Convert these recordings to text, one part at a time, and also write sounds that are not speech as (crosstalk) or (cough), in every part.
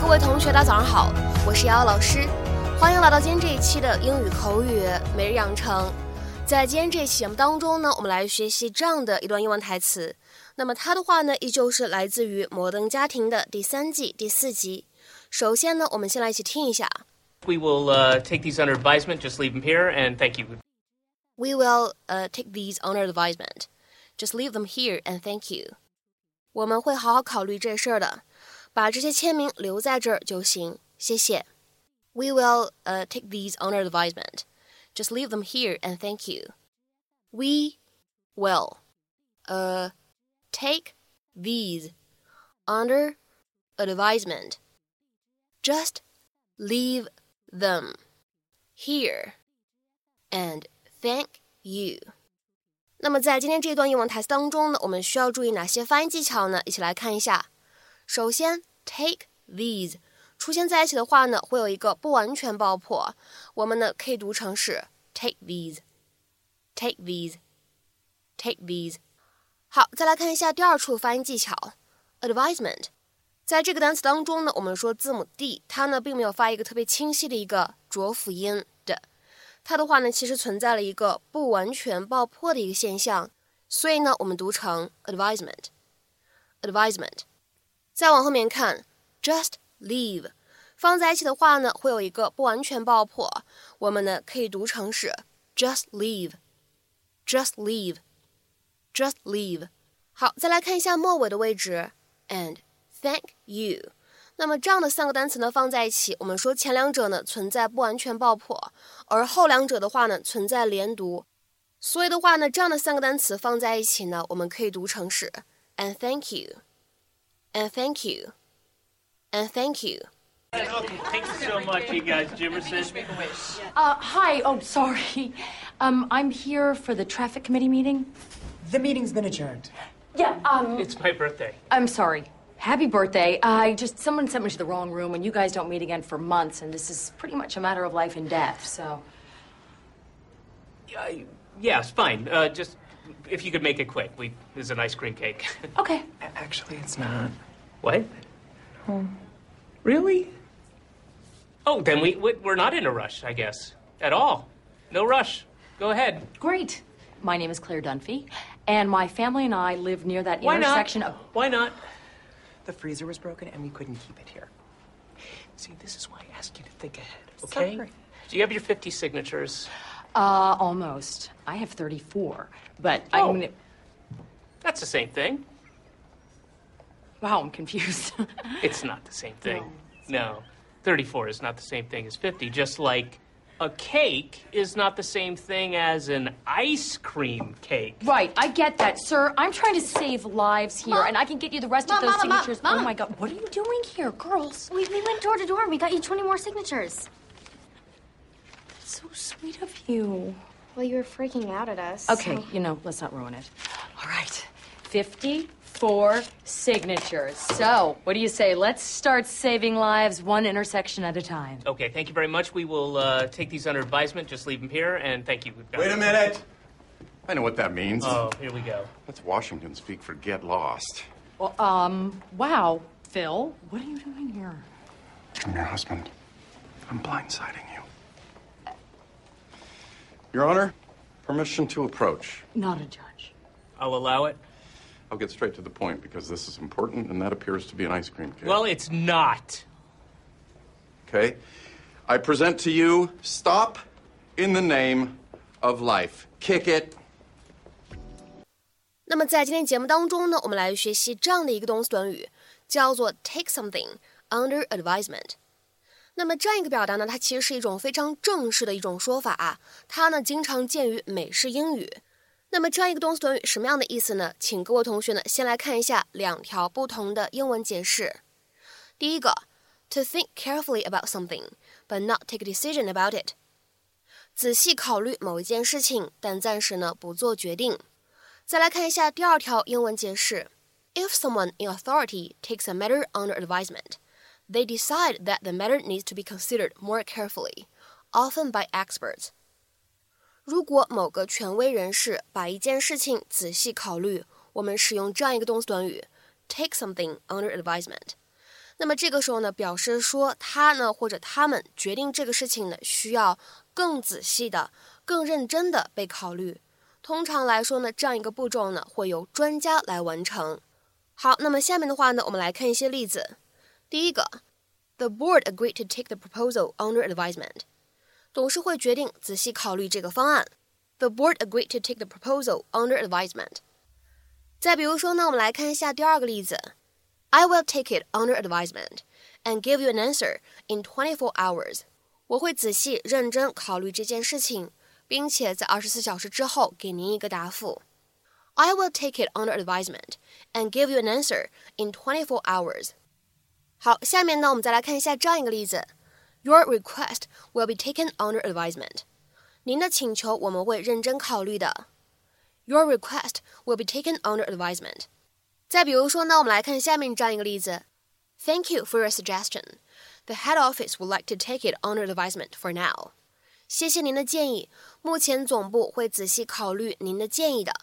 各位同学，大家早上好，我是瑶瑶老师，欢迎来到今天这一期的英语口语每日养成。在今天这一期节目当中呢，我们来学习这样的一段英文台词。那么它的话呢，依旧是来自于《摩登家庭》的第三季第四集。首先呢，我们先来一起听一下。We will uh, take these under advisement. Just leave them here, and thank you. We will uh, take these under advisement. Just leave them here, and thank you. 我们会好好考虑这事儿的，把这些签名留在这儿就行，谢谢。We will uh, take these under advisement. Just leave them here, and thank you. We will uh take these under advisement. Just leave them here and thank you. 那么在今天这段英文台词当中呢，我们需要注意哪些发音技巧呢？一起来看一下。首先 ，take these 出现在一起的话呢，会有一个不完全爆破，我们呢可以读成是 take these，take these，take these。好，再来看一下第二处发音技巧，advisement。在这个单词当中呢，我们说字母 d，它呢并没有发一个特别清晰的一个浊辅音的，它的话呢其实存在了一个不完全爆破的一个现象，所以呢我们读成 advisement，advisement。再往后面看，just leave，放在一起的话呢会有一个不完全爆破，我们呢可以读成是 just leave，just leave。Just leave。好，再来看一下末尾的位置，and thank you。那么这样的三个单词呢放在一起，我们说前两者呢存在不完全爆破，而后两者的话呢存在连读。所以的话呢，这样的三个单词放在一起呢，我们可以读成是 and thank you you，and thank you, and thank you. Thank you so much, you guys. Jimerson. Uh, hi. Oh, sorry. (laughs) Um, I'm here for the traffic committee meeting. The meeting's been adjourned. Yeah. Um, It's my birthday. I'm sorry. Happy birthday. I just someone sent me to the wrong room, and you guys don't meet again for months, and this is pretty much a matter of life and death. So. Uh, yes, fine. Uh, just if you could make it quick. We there's an ice cream cake. (laughs) Okay. Actually, it's not. what? Oh. Really? Oh, then we we- we're not in a rush, I guess, at all. No rush. Go ahead. Great. My name is Claire Dunphy, and my family and I live near that Why not? intersection of. Why not? The freezer was broken and we couldn't keep it here. See, this is why I ask you to think ahead, okay? Sorry. Do you have your 50 signatures? Uh, almost. I have 34, but Oh. I'm. gonna- That's the same thing. Wow, I'm confused. (laughs) It's not the same thing. No. 34 is not the same thing as 50, just like a cake is not the same thing as an ice cream cake. Right, I get that, sir. I'm trying to save lives here, Mom. and I can get you the rest Mom, of those Mom, Mom, signatures. Mom. Oh my God, what are you doing here, girls? We, we went door to door and we got you 20 more signatures. So sweet of you. Well, you were freaking out at us. Okay, so- you know, let's not ruin it. All right, 54 signatures. So, what do you say? Let's start saving lives one intersection at a time. Okay, thank you very much. We will uh, take these under advisement. Just leave them here, and thank you. We've got- Wait a minute. I know what that means. Oh, here we go. That's Washington speak for get lost. Well, um, wow, Phil, what are you doing here? I'm your husband. I'm blindsiding you. Your Honor, permission to approach. Not a judge. I'll allow it. I'll get straight to the point because this is important and that appears to be an ice cream cake. Well, it's not. okay. I present to you stop in the name of life. Kick it. 那么在今天节目当中呢，我们来学习这样的一个动词短语，叫做 take something under advisement。 那么这样一个表达呢，它其实是一种非常正式的一种说法啊，它呢经常见于美式英语。那么这样一个动词短语什么样的意思呢？请各位同学呢先来看一下两条不同的英文解释。第一个，to think carefully about something but not take a decision about it，仔细考虑某一件事情，但暂时呢不做决定。再来看一下第二条英文解释：If someone in authority takes a matter under advisement, they decide that the matter needs to be considered more carefully, often by experts. 如果某个权威人士把一件事情仔细考虑，我们使用这样一个动词短语 take something under advisement。 那么这个时候呢，表示说他呢或者他们决定这个事情呢，需要更仔细的、更认真的被考虑。通常来说呢，这样一个步骤呢，会由专家来完成。好，那么下面的话呢，我们来看一些例子。 第一个，The board agreed to take the proposal under advisement。董事会决定仔细考虑这个方案。The board agreed to take the proposal under advisement。再比如说呢，我们来看一下第二个例子。I will take it under advisement and give you an answer in 24 hours。我会仔细认真考虑这件事情，并且在二十四小时之后给您一个答复。I will take it under advisement and give you an answer in 24 hours。 好，下面呢，我们再来看一下这样一个例子：Your request will be taken under advisement。您的请求我们会认真考虑的。Your request will be taken under advisement。再比如说呢，我们来看下面这样一个例子：Thank you for your suggestion. The head office would like to take it under advisement for now. 谢谢您的建议，目前总部会仔细考虑您的建议的。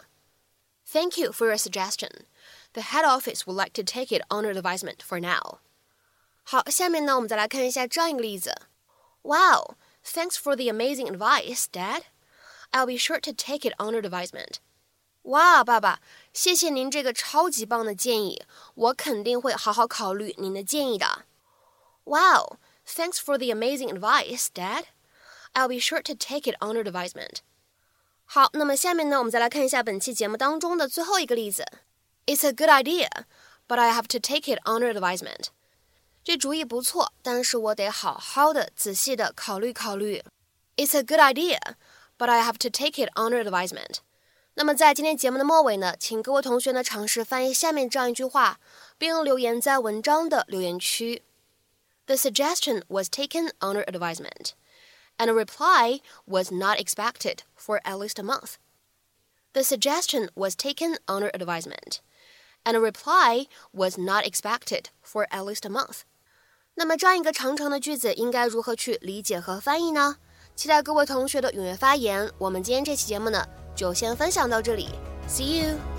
Thank you for your suggestion. The head office would like to take it under advisement for now. 好，下面呢，我们再来看一下这样一个例子：Wow, thanks for the amazing advice, Dad. I'll be sure to take it under advisement. 哇，爸爸，谢谢您这个超级棒的建议，我肯定会好好考虑您的建议的。Wow, thanks for the amazing advice, Dad. I'll be sure to take it under advisement. 好，那么下面呢，我们再来看一下本期节目当中的最后一个例子。It's a good idea, but I have to take it under advisement. 这主意不错，但是我得好好的、仔细的考虑考虑。It's a good idea, but I have to take it under advisement. 那么在今天节目的末尾呢，请各位同学呢尝试翻译下面这样一句话，并留言在文章的留言区。The suggestion was taken under advisement, and a reply was not expected for at least a month. The suggestion was taken under advisement, and a reply was not expected for at least a month. 那么这样一个长长的句子应该如何去理解和翻译呢？期待各位同学的踊跃发言。我们今天这期节目呢。就先分享到这里，See you。